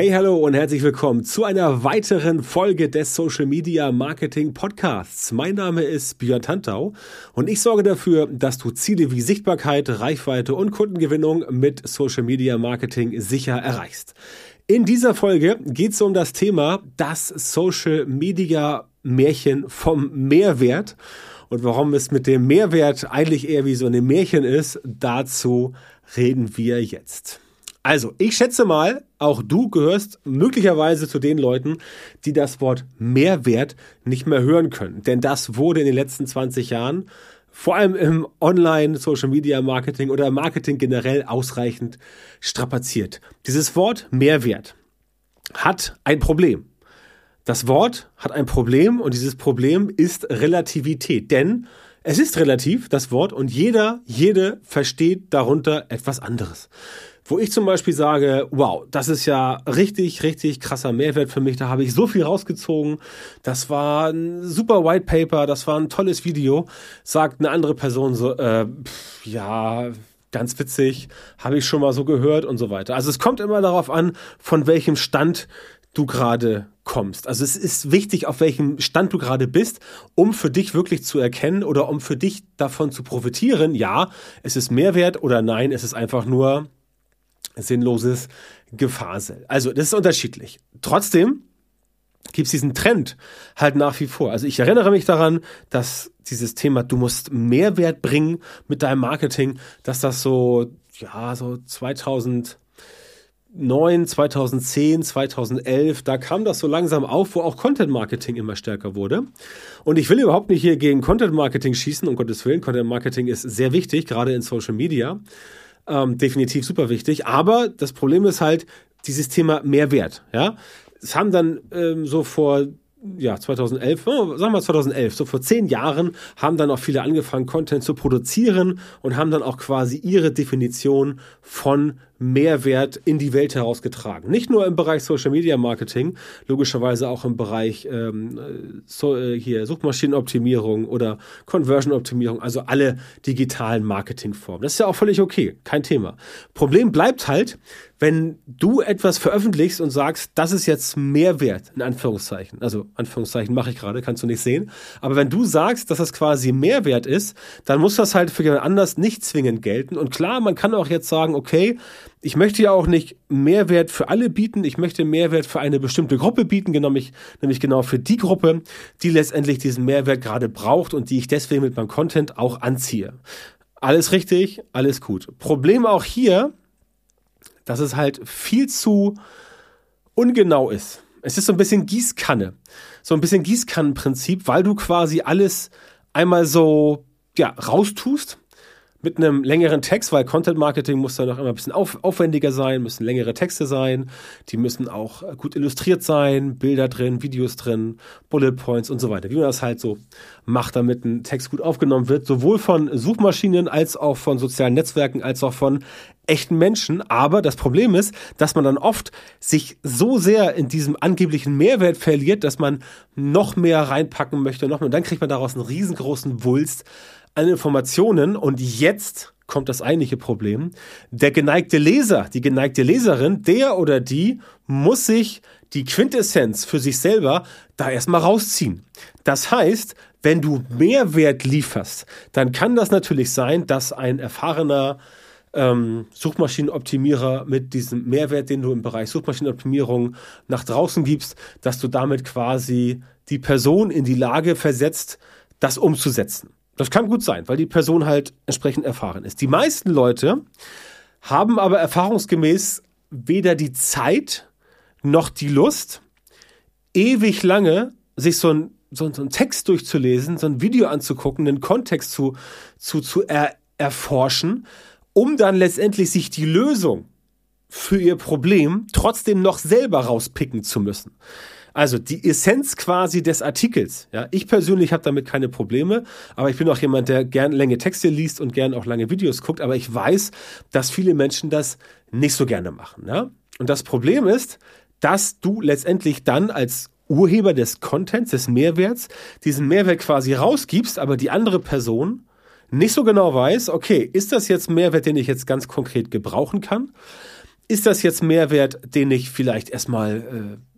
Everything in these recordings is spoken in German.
Hey, hallo und herzlich willkommen zu einer weiteren Folge des Social Media Marketing Podcasts. Mein Name ist Björn Tantau und ich sorge dafür, dass du Ziele wie Sichtbarkeit, Reichweite und Kundengewinnung mit Social Media Marketing sicher erreichst. In dieser Folge geht es um das Thema das Social Media Märchen vom Mehrwert und warum es mit dem Mehrwert eigentlich eher wie so ein Märchen ist, dazu reden wir jetzt. Also, ich schätze mal, auch du gehörst möglicherweise zu den Leuten, die das Wort Mehrwert nicht mehr hören können. Denn das wurde in den letzten 20 Jahren vor allem im Online, Social Media Marketing oder Marketing generell ausreichend strapaziert. Dieses Wort Mehrwert hat ein Problem. Das Wort hat ein Problem und dieses Problem ist Relativität. Denn es ist relativ, das Wort, und jeder, jede versteht darunter etwas anderes wo ich zum Beispiel sage, wow, das ist ja richtig, richtig krasser Mehrwert für mich. Da habe ich so viel rausgezogen. Das war ein super White Paper, das war ein tolles Video. Sagt eine andere Person so, äh, pff, ja, ganz witzig, habe ich schon mal so gehört und so weiter. Also es kommt immer darauf an, von welchem Stand du gerade kommst. Also es ist wichtig, auf welchem Stand du gerade bist, um für dich wirklich zu erkennen oder um für dich davon zu profitieren. Ja, es ist Mehrwert oder nein, es ist einfach nur sinnloses Gefasel. Also das ist unterschiedlich. Trotzdem gibt es diesen Trend halt nach wie vor. Also ich erinnere mich daran, dass dieses Thema, du musst Mehrwert bringen mit deinem Marketing, dass das so, ja, so 2009, 2010, 2011, da kam das so langsam auf, wo auch Content Marketing immer stärker wurde. Und ich will überhaupt nicht hier gegen Content Marketing schießen, um Gottes Willen. Content Marketing ist sehr wichtig, gerade in Social Media. Ähm, definitiv super wichtig. Aber das Problem ist halt dieses Thema Mehrwert. Ja, es haben dann ähm, so vor ja, 2011, oh, sagen wir 2011, so vor zehn Jahren haben dann auch viele angefangen, Content zu produzieren und haben dann auch quasi ihre Definition von Mehrwert in die Welt herausgetragen. Nicht nur im Bereich Social Media Marketing, logischerweise auch im Bereich ähm, so, äh, hier Suchmaschinenoptimierung oder Conversion Optimierung, also alle digitalen Marketingformen. Das ist ja auch völlig okay, kein Thema. Problem bleibt halt, wenn du etwas veröffentlichst und sagst, das ist jetzt Mehrwert, in Anführungszeichen, also Anführungszeichen mache ich gerade, kannst du nicht sehen, aber wenn du sagst, dass das quasi Mehrwert ist, dann muss das halt für jemand anders nicht zwingend gelten. Und klar, man kann auch jetzt sagen, okay, ich möchte ja auch nicht Mehrwert für alle bieten, ich möchte Mehrwert für eine bestimmte Gruppe bieten, nämlich, nämlich genau für die Gruppe, die letztendlich diesen Mehrwert gerade braucht und die ich deswegen mit meinem Content auch anziehe. Alles richtig, alles gut. Problem auch hier, dass es halt viel zu ungenau ist. Es ist so ein bisschen Gießkanne. So ein bisschen Gießkannenprinzip, weil du quasi alles einmal so ja, raustust mit einem längeren Text, weil Content Marketing muss dann auch immer ein bisschen auf, aufwendiger sein, müssen längere Texte sein, die müssen auch äh, gut illustriert sein, Bilder drin, Videos drin, Bullet Points und so weiter. Wie man das halt so macht, damit ein Text gut aufgenommen wird, sowohl von Suchmaschinen als auch von sozialen Netzwerken als auch von echten Menschen. Aber das Problem ist, dass man dann oft sich so sehr in diesem angeblichen Mehrwert verliert, dass man noch mehr reinpacken möchte, noch mehr. Und dann kriegt man daraus einen riesengroßen Wulst an Informationen und jetzt kommt das eigentliche Problem. Der geneigte Leser, die geneigte Leserin, der oder die muss sich die Quintessenz für sich selber da erstmal rausziehen. Das heißt, wenn du Mehrwert lieferst, dann kann das natürlich sein, dass ein erfahrener ähm, Suchmaschinenoptimierer mit diesem Mehrwert, den du im Bereich Suchmaschinenoptimierung nach draußen gibst, dass du damit quasi die Person in die Lage versetzt, das umzusetzen. Das kann gut sein, weil die Person halt entsprechend erfahren ist. Die meisten Leute haben aber erfahrungsgemäß weder die Zeit noch die Lust, ewig lange sich so ein, so, so ein Text durchzulesen, so ein Video anzugucken, den Kontext zu, zu, zu er, erforschen, um dann letztendlich sich die Lösung für ihr Problem trotzdem noch selber rauspicken zu müssen. Also die Essenz quasi des Artikels. Ja, ich persönlich habe damit keine Probleme, aber ich bin auch jemand, der gern lange Texte liest und gern auch lange Videos guckt. Aber ich weiß, dass viele Menschen das nicht so gerne machen. Ja? Und das Problem ist, dass du letztendlich dann als Urheber des Contents, des Mehrwerts, diesen Mehrwert quasi rausgibst, aber die andere Person nicht so genau weiß, okay, ist das jetzt Mehrwert, den ich jetzt ganz konkret gebrauchen kann? ist das jetzt Mehrwert, den ich vielleicht erstmal äh,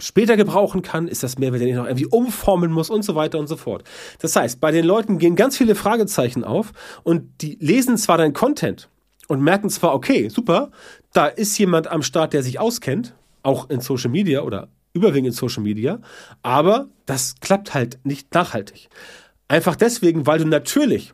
später gebrauchen kann? Ist das Mehrwert, den ich noch irgendwie umformen muss und so weiter und so fort? Das heißt, bei den Leuten gehen ganz viele Fragezeichen auf und die lesen zwar dein Content und merken zwar, okay, super, da ist jemand am Start, der sich auskennt, auch in Social Media oder überwiegend in Social Media, aber das klappt halt nicht nachhaltig. Einfach deswegen, weil du natürlich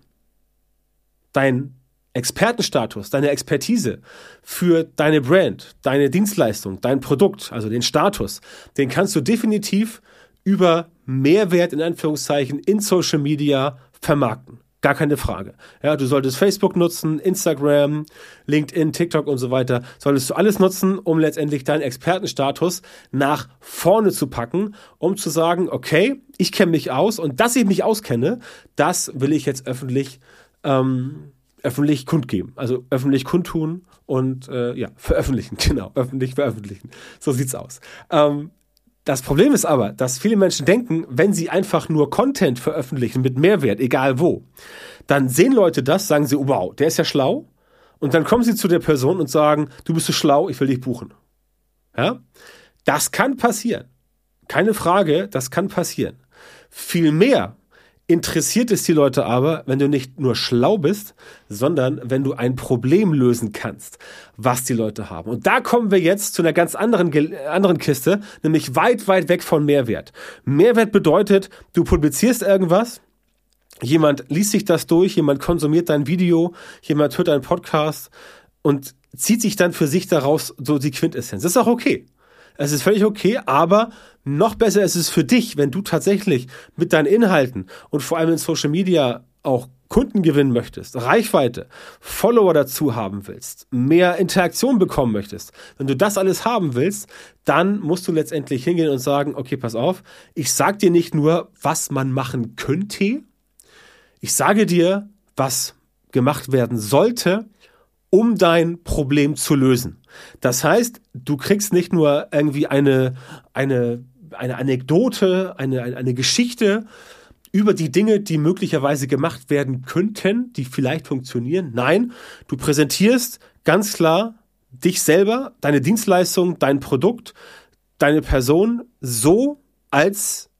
dein Expertenstatus, deine Expertise für deine Brand, deine Dienstleistung, dein Produkt, also den Status, den kannst du definitiv über Mehrwert in Anführungszeichen in Social Media vermarkten. Gar keine Frage. Ja, du solltest Facebook nutzen, Instagram, LinkedIn, TikTok und so weiter. Solltest du alles nutzen, um letztendlich deinen Expertenstatus nach vorne zu packen, um zu sagen, okay, ich kenne mich aus und dass ich mich auskenne, das will ich jetzt öffentlich ähm, öffentlich kundgeben. Also öffentlich kundtun und äh, ja, veröffentlichen, genau, öffentlich veröffentlichen. So sieht's aus. Ähm, das Problem ist aber, dass viele Menschen denken, wenn sie einfach nur Content veröffentlichen mit Mehrwert, egal wo, dann sehen Leute das, sagen sie, wow, der ist ja schlau. Und dann kommen sie zu der Person und sagen, du bist so schlau, ich will dich buchen. Ja? Das kann passieren. Keine Frage, das kann passieren. Vielmehr interessiert es die Leute aber, wenn du nicht nur schlau bist, sondern wenn du ein Problem lösen kannst, was die Leute haben. Und da kommen wir jetzt zu einer ganz anderen, anderen Kiste, nämlich weit, weit weg von Mehrwert. Mehrwert bedeutet, du publizierst irgendwas, jemand liest sich das durch, jemand konsumiert dein Video, jemand hört deinen Podcast und zieht sich dann für sich daraus so die Quintessenz. Das ist auch okay. Es ist völlig okay, aber noch besser ist es für dich, wenn du tatsächlich mit deinen Inhalten und vor allem in Social Media auch Kunden gewinnen möchtest, Reichweite, Follower dazu haben willst, mehr Interaktion bekommen möchtest, wenn du das alles haben willst, dann musst du letztendlich hingehen und sagen, okay, pass auf, ich sag dir nicht nur, was man machen könnte, ich sage dir, was gemacht werden sollte, um dein Problem zu lösen. Das heißt, du kriegst nicht nur irgendwie eine, eine, eine Anekdote, eine, eine Geschichte über die Dinge, die möglicherweise gemacht werden könnten, die vielleicht funktionieren. Nein, du präsentierst ganz klar dich selber, deine Dienstleistung, dein Produkt, deine Person so als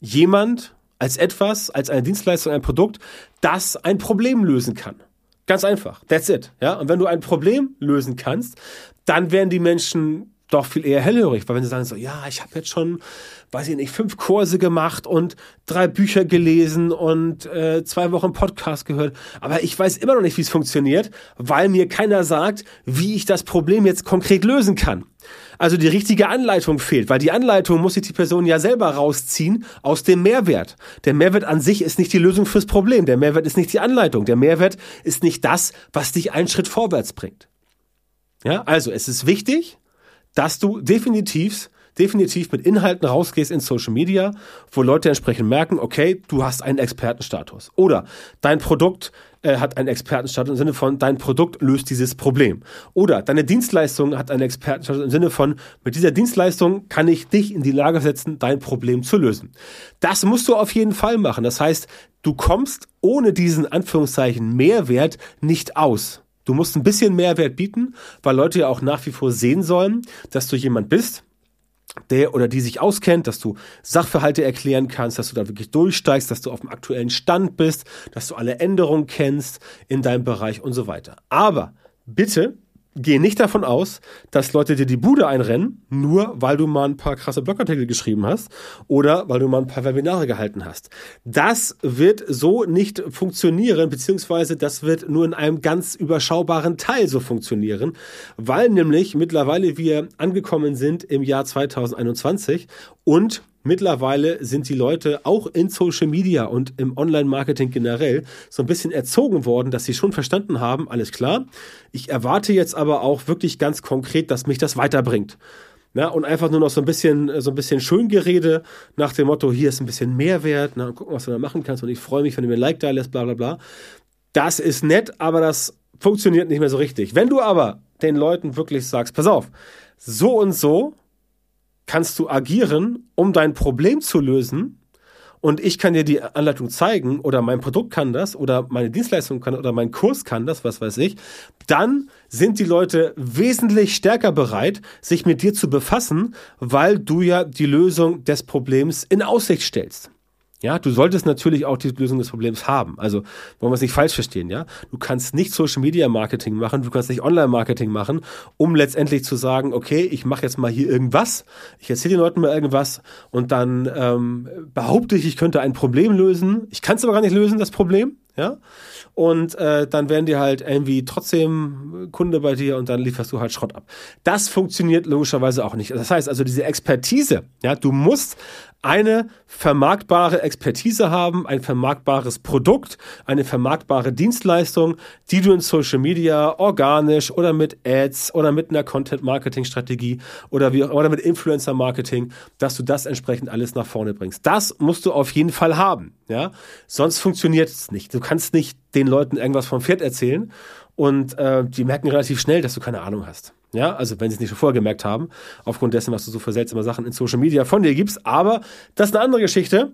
jemand, als etwas, als eine Dienstleistung, ein Produkt, das ein Problem lösen kann. Ganz einfach. That's it. Ja? Und wenn du ein Problem lösen kannst, dann werden die Menschen doch viel eher hellhörig, weil wenn sie sagen so, ja, ich habe jetzt schon, weiß ich nicht, fünf Kurse gemacht und drei Bücher gelesen und äh, zwei Wochen Podcast gehört, aber ich weiß immer noch nicht, wie es funktioniert, weil mir keiner sagt, wie ich das Problem jetzt konkret lösen kann. Also die richtige Anleitung fehlt, weil die Anleitung muss sich die Person ja selber rausziehen aus dem Mehrwert. Der Mehrwert an sich ist nicht die Lösung fürs Problem. Der Mehrwert ist nicht die Anleitung. Der Mehrwert ist nicht das, was dich einen Schritt vorwärts bringt. Ja, also es ist wichtig, dass du definitiv definitiv mit Inhalten rausgehst in Social Media, wo Leute entsprechend merken, okay, du hast einen Expertenstatus. Oder dein Produkt äh, hat einen Expertenstatus im Sinne von, dein Produkt löst dieses Problem. Oder deine Dienstleistung hat einen Expertenstatus im Sinne von, mit dieser Dienstleistung kann ich dich in die Lage setzen, dein Problem zu lösen. Das musst du auf jeden Fall machen. Das heißt, du kommst ohne diesen Anführungszeichen Mehrwert nicht aus. Du musst ein bisschen Mehrwert bieten, weil Leute ja auch nach wie vor sehen sollen, dass du jemand bist, der oder die sich auskennt, dass du Sachverhalte erklären kannst, dass du da wirklich durchsteigst, dass du auf dem aktuellen Stand bist, dass du alle Änderungen kennst in deinem Bereich und so weiter. Aber bitte geh nicht davon aus, dass Leute dir die Bude einrennen, nur weil du mal ein paar krasse Blogartikel geschrieben hast oder weil du mal ein paar Webinare gehalten hast. Das wird so nicht funktionieren, beziehungsweise das wird nur in einem ganz überschaubaren Teil so funktionieren, weil nämlich mittlerweile wir angekommen sind im Jahr 2021 und Mittlerweile sind die Leute auch in Social Media und im Online-Marketing generell so ein bisschen erzogen worden, dass sie schon verstanden haben, alles klar. Ich erwarte jetzt aber auch wirklich ganz konkret, dass mich das weiterbringt. Ja, und einfach nur noch so ein bisschen, so ein bisschen Schöngerede nach dem Motto, hier ist ein bisschen Mehrwert, na, gucken, was du da machen kannst und ich freue mich, wenn du mir ein Like da lässt, bla, bla, bla. Das ist nett, aber das funktioniert nicht mehr so richtig. Wenn du aber den Leuten wirklich sagst, pass auf, so und so kannst du agieren, um dein Problem zu lösen. Und ich kann dir die Anleitung zeigen oder mein Produkt kann das oder meine Dienstleistung kann oder mein Kurs kann das, was weiß ich. Dann sind die Leute wesentlich stärker bereit, sich mit dir zu befassen, weil du ja die Lösung des Problems in Aussicht stellst. Ja, du solltest natürlich auch die Lösung des Problems haben. Also wollen wir es nicht falsch verstehen, ja? Du kannst nicht Social Media Marketing machen, du kannst nicht Online Marketing machen, um letztendlich zu sagen, okay, ich mache jetzt mal hier irgendwas, ich erzähle den Leuten mal irgendwas und dann ähm, behaupte ich, ich könnte ein Problem lösen. Ich kann es aber gar nicht lösen, das Problem, ja? Und äh, dann werden die halt irgendwie trotzdem Kunde bei dir und dann lieferst du halt Schrott ab. Das funktioniert logischerweise auch nicht. Das heißt also diese Expertise, ja, du musst eine vermarktbare Expertise haben, ein vermarktbares Produkt, eine vermarktbare Dienstleistung, die du in Social Media organisch oder mit Ads oder mit einer Content Marketing Strategie oder wie oder mit Influencer Marketing, dass du das entsprechend alles nach vorne bringst. Das musst du auf jeden Fall haben, ja? Sonst funktioniert es nicht. Du kannst nicht den Leuten irgendwas vom Pferd erzählen und äh, die merken relativ schnell, dass du keine Ahnung hast. Ja, also wenn sie es nicht schon vorher gemerkt haben, aufgrund dessen, was du so für seltsame Sachen in Social Media von dir gibst. Aber das ist eine andere Geschichte.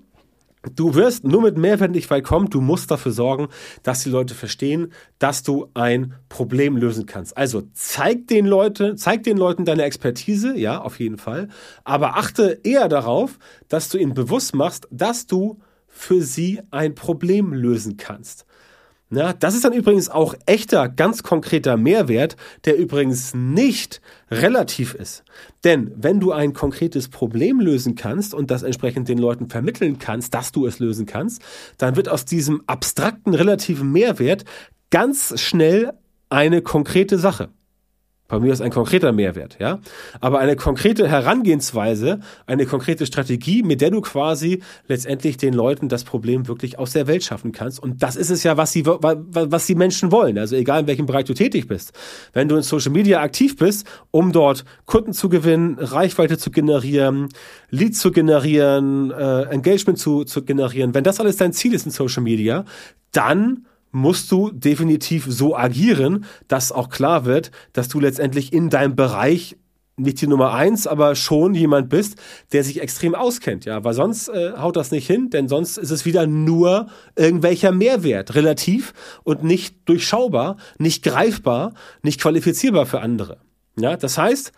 Du wirst nur mit Mehrwert nicht weit kommen. Du musst dafür sorgen, dass die Leute verstehen, dass du ein Problem lösen kannst. Also zeig den Leuten, zeig den Leuten deine Expertise, ja, auf jeden Fall. Aber achte eher darauf, dass du ihnen bewusst machst, dass du für sie ein Problem lösen kannst. Na, das ist dann übrigens auch echter, ganz konkreter Mehrwert, der übrigens nicht relativ ist. Denn wenn du ein konkretes Problem lösen kannst und das entsprechend den Leuten vermitteln kannst, dass du es lösen kannst, dann wird aus diesem abstrakten relativen Mehrwert ganz schnell eine konkrete Sache. Bei mir ist ein konkreter Mehrwert, ja. Aber eine konkrete Herangehensweise, eine konkrete Strategie, mit der du quasi letztendlich den Leuten das Problem wirklich aus der Welt schaffen kannst. Und das ist es ja, was sie, was die Menschen wollen. Also egal in welchem Bereich du tätig bist. Wenn du in Social Media aktiv bist, um dort Kunden zu gewinnen, Reichweite zu generieren, Leads zu generieren, äh, Engagement zu, zu generieren, wenn das alles dein Ziel ist in Social Media, dann musst du definitiv so agieren, dass auch klar wird, dass du letztendlich in deinem Bereich nicht die Nummer eins, aber schon jemand bist, der sich extrem auskennt, ja, weil sonst äh, haut das nicht hin, denn sonst ist es wieder nur irgendwelcher Mehrwert, relativ und nicht durchschaubar, nicht greifbar, nicht qualifizierbar für andere. Ja, das heißt,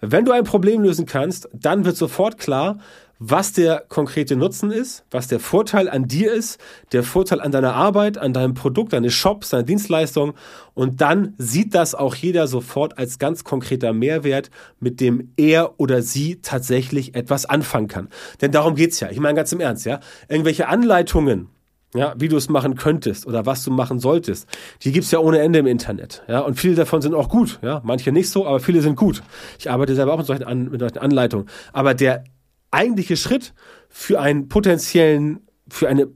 wenn du ein Problem lösen kannst, dann wird sofort klar, was der konkrete Nutzen ist, was der Vorteil an dir ist, der Vorteil an deiner Arbeit, an deinem Produkt, deine Shops, deine Dienstleistung. Und dann sieht das auch jeder sofort als ganz konkreter Mehrwert, mit dem er oder sie tatsächlich etwas anfangen kann. Denn darum geht's ja. Ich meine ganz im Ernst, ja. Irgendwelche Anleitungen, ja, wie du es machen könntest oder was du machen solltest. Die gibt's ja ohne Ende im Internet. Ja, und viele davon sind auch gut. Ja, manche nicht so, aber viele sind gut. Ich arbeite selber auch mit solchen, An mit solchen Anleitungen. Aber der eigentliche Schritt für einen potenziellen, für eine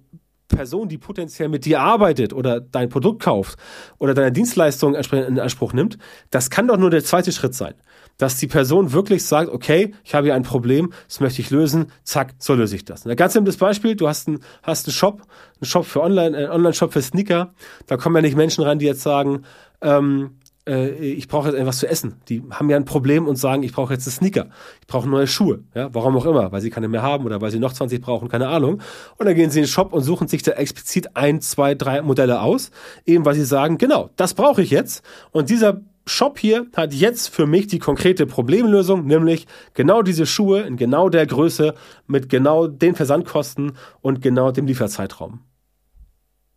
Person, die potenziell mit dir arbeitet oder dein Produkt kauft oder deine Dienstleistung in Anspruch nimmt, das kann doch nur der zweite Schritt sein. Dass die Person wirklich sagt, okay, ich habe hier ein Problem, das möchte ich lösen, zack, so löse ich das. Ein ganz simples Beispiel, du hast einen, hast einen Shop, einen Shop für Online, einen Online-Shop für Sneaker, da kommen ja nicht Menschen rein, die jetzt sagen, ähm, äh, ich brauche jetzt etwas zu essen. Die haben ja ein Problem und sagen, ich brauche jetzt einen Sneaker. Ich brauche neue Schuhe. Ja, warum auch immer, weil sie keine mehr haben oder weil sie noch 20 brauchen, keine Ahnung. Und dann gehen sie in den Shop und suchen sich da explizit ein, zwei, drei Modelle aus, eben weil sie sagen, genau, das brauche ich jetzt. Und dieser Shop hier hat jetzt für mich die konkrete Problemlösung, nämlich genau diese Schuhe in genau der Größe mit genau den Versandkosten und genau dem Lieferzeitraum.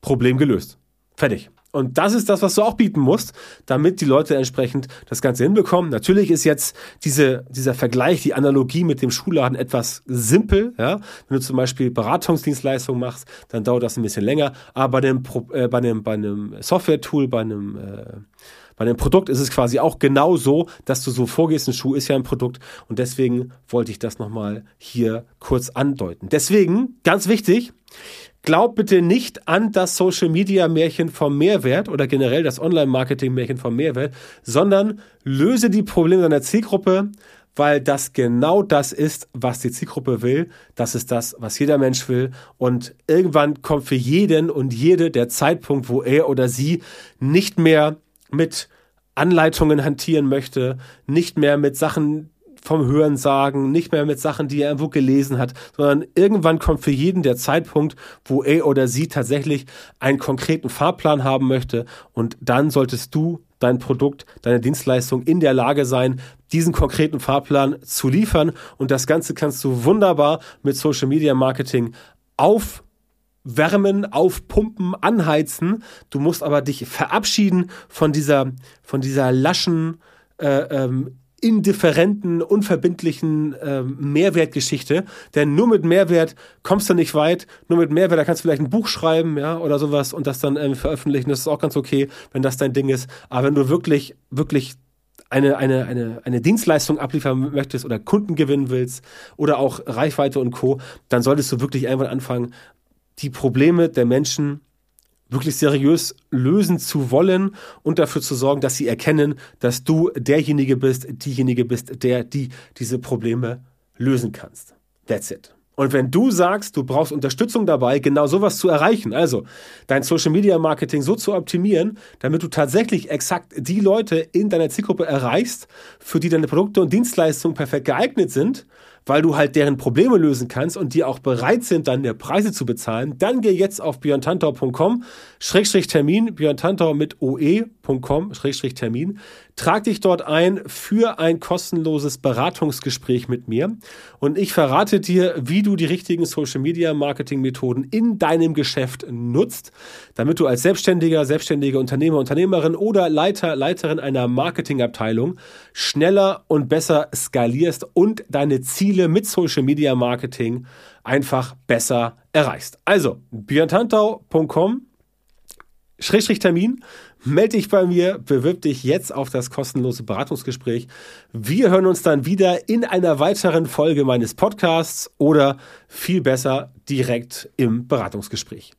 Problem gelöst. Fertig. Und das ist das, was du auch bieten musst, damit die Leute entsprechend das Ganze hinbekommen. Natürlich ist jetzt diese, dieser Vergleich, die Analogie mit dem Schulladen etwas simpel. Ja? Wenn du zum Beispiel Beratungsdienstleistungen machst, dann dauert das ein bisschen länger. Aber bei einem, äh, bei einem, bei einem Software-Tool, bei einem äh, bei einem Produkt ist es quasi auch genau so, dass du so vorgehst. Ein Schuh ist ja ein Produkt und deswegen wollte ich das nochmal hier kurz andeuten. Deswegen, ganz wichtig, glaub bitte nicht an das Social Media Märchen vom Mehrwert oder generell das Online Marketing Märchen vom Mehrwert, sondern löse die Probleme deiner Zielgruppe, weil das genau das ist, was die Zielgruppe will. Das ist das, was jeder Mensch will. Und irgendwann kommt für jeden und jede der Zeitpunkt, wo er oder sie nicht mehr mit Anleitungen hantieren möchte, nicht mehr mit Sachen vom Hören sagen, nicht mehr mit Sachen, die er irgendwo gelesen hat, sondern irgendwann kommt für jeden der Zeitpunkt, wo er oder sie tatsächlich einen konkreten Fahrplan haben möchte und dann solltest du dein Produkt, deine Dienstleistung in der Lage sein, diesen konkreten Fahrplan zu liefern. Und das Ganze kannst du wunderbar mit Social Media Marketing aufwärmen, aufpumpen, anheizen. Du musst aber dich verabschieden von dieser, von dieser laschen, äh, ähm, indifferenten, unverbindlichen äh, Mehrwertgeschichte. Denn nur mit Mehrwert kommst du nicht weit. Nur mit Mehrwert, da kannst du vielleicht ein Buch schreiben, ja, oder sowas und das dann äh, veröffentlichen. Das ist auch ganz okay, wenn das dein Ding ist. Aber wenn du wirklich, wirklich eine, eine, eine, eine Dienstleistung abliefern möchtest oder Kunden gewinnen willst oder auch Reichweite und Co., dann solltest du wirklich irgendwann anfangen, die Probleme der Menschen wirklich seriös lösen zu wollen und dafür zu sorgen, dass sie erkennen, dass du derjenige bist, diejenige bist, der die diese Probleme lösen kannst. That's it. Und wenn du sagst, du brauchst Unterstützung dabei, genau sowas zu erreichen, also dein Social Media Marketing so zu optimieren, damit du tatsächlich exakt die Leute in deiner Zielgruppe erreichst, für die deine Produkte und Dienstleistungen perfekt geeignet sind, weil du halt deren Probleme lösen kannst und die auch bereit sind, dann der Preise zu bezahlen, dann geh jetzt auf björntantau.com, Schrägstrich Termin, björntantau mit oe.com, Schrägstrich Termin, trag dich dort ein für ein kostenloses Beratungsgespräch mit mir und ich verrate dir, wie du die richtigen Social Media Marketing Methoden in deinem Geschäft nutzt, damit du als Selbstständiger, selbstständige Unternehmer, Unternehmerin oder Leiter, Leiterin einer Marketingabteilung schneller und besser skalierst und deine Ziele mit Social Media Marketing einfach besser erreichst. Also, björntantau.com Schrägstrich Termin, melde dich bei mir, bewirb dich jetzt auf das kostenlose Beratungsgespräch. Wir hören uns dann wieder in einer weiteren Folge meines Podcasts oder viel besser direkt im Beratungsgespräch.